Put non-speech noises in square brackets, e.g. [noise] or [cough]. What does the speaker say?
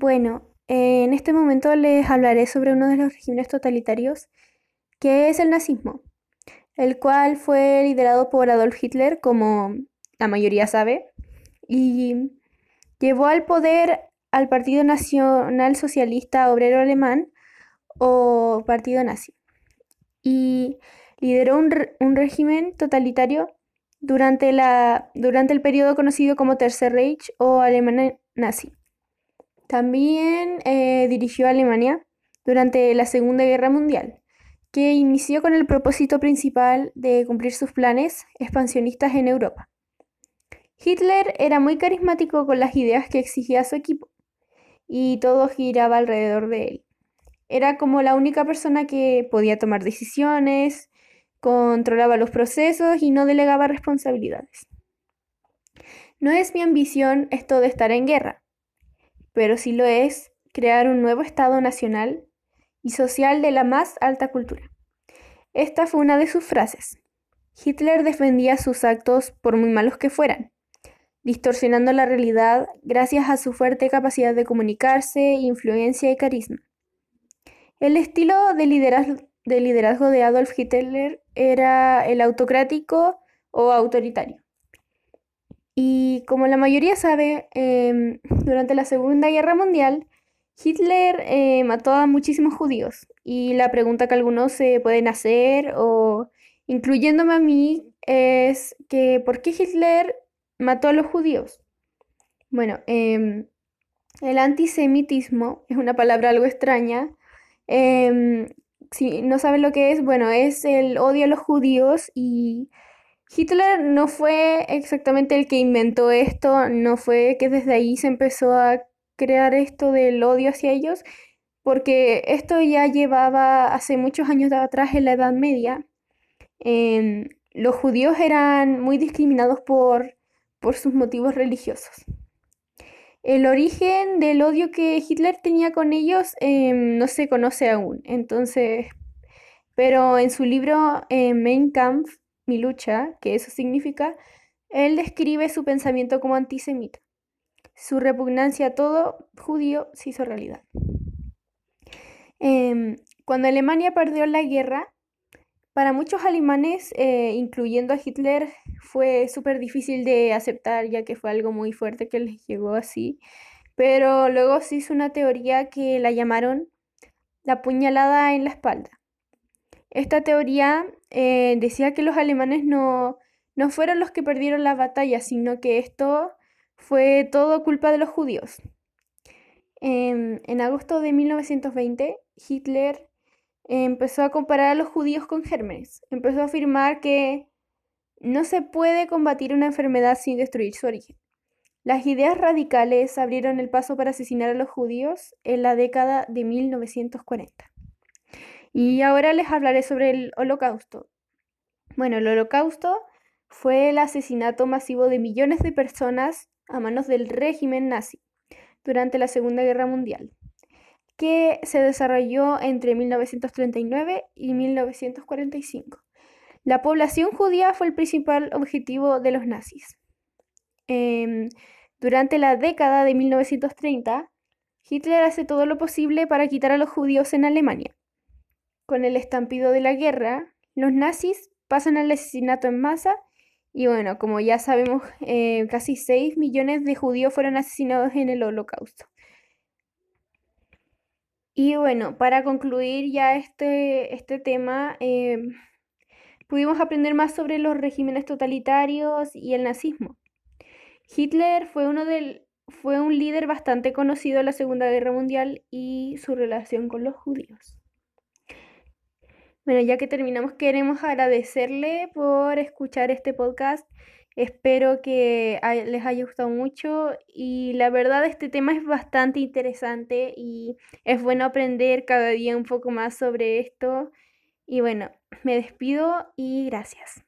Bueno, eh, en este momento les hablaré sobre uno de los regímenes totalitarios, que es el nazismo, el cual fue liderado por Adolf Hitler, como la mayoría sabe, y llevó al poder al Partido Nacional Socialista Obrero Alemán o Partido Nazi, y lideró un, un régimen totalitario durante, la, durante el periodo conocido como Tercer Reich o Alemania nazi. También eh, dirigió a Alemania durante la Segunda Guerra Mundial, que inició con el propósito principal de cumplir sus planes expansionistas en Europa. Hitler era muy carismático con las ideas que exigía su equipo, y todo giraba alrededor de él. Era como la única persona que podía tomar decisiones, controlaba los procesos y no delegaba responsabilidades. No es mi ambición esto de estar en guerra, pero sí lo es crear un nuevo Estado nacional y social de la más alta cultura. Esta fue una de sus frases. Hitler defendía sus actos por muy malos que fueran, distorsionando la realidad gracias a su fuerte capacidad de comunicarse, influencia y carisma. El estilo de liderazgo de, Adolf Hitler era el autocrático o autoritario. Y como la mayoría sabe, em, [laughs] durante la Segunda Guerra Mundial, Hitler eh, mató a muchísimos judíos. Y la pregunta que algunos se pueden hacer, o incluyéndome a mí, es que ¿por qué Hitler mató a los judíos? Bueno, em, el antisemitismo es una palabra algo extraña. Em, si no saben lo que es, bueno, es el odio a los judíos y Hitler no fue exactamente el que inventó esto, no fue que desde ahí se empezó a crear esto del odio hacia ellos, porque esto ya llevaba hace muchos años atrás en la Edad Media. Em, los judíos eran muy discriminados por, por sus motivos religiosos. El origen del odio que Hitler tenía con ellos em, no se conoce aún, entonces, pero en su libro eh, Mein Kampf mi lucha, que eso significa, él describe su pensamiento como antisemita. Su repugnancia a todo judío se hizo realidad. Em, cuando Alemania perdió la guerra, para muchos alemanes, eh, incluyendo a Hitler, fue súper difícil de aceptar, ya que fue algo muy fuerte que les llegó así. Pero luego se hizo una teoría que la llamaron la puñalada en la espalda. Esta teoría eh, decía que los alemanes no, no fueron los que perdieron la batalla, sino que esto fue todo culpa de los judíos. En, en agosto de 1920, Hitler empezó a comparar a los judíos con gérmenes. Empezó a afirmar que no se puede combatir una enfermedad sin destruir su origen. Las ideas radicales abrieron el paso para asesinar a los judíos en la década de 1940. Y ahora les hablaré sobre el holocausto. Bueno, el holocausto fue el asesinato masivo de millones de personas a manos del régimen nazi durante la Segunda Guerra Mundial, que se desarrolló entre 1939 y 1945. La población judía fue el principal objetivo de los nazis. Em, durante la década de 1930, Hitler hace todo lo posible para quitar a los judíos en Alemania. Con el estampido de la guerra, los nazis pasan al asesinato en masa y bueno, como ya sabemos, [laughs] eh, casi 6 millones de judíos fueron asesinados en el holocausto. Y bueno, para concluir ya este, este tema, em, pudimos aprender más sobre los regímenes totalitarios y el nazismo. Hitler fue, uno del, fue un líder bastante conocido en la Segunda Guerra Mundial y su relación con los judíos. Bueno, ya que terminamos, queremos agradecerle por escuchar este podcast. Espero que les haya gustado mucho y la verdad este tema es bastante interesante y es bueno aprender cada día un poco más sobre esto. Y bueno, me despido y gracias.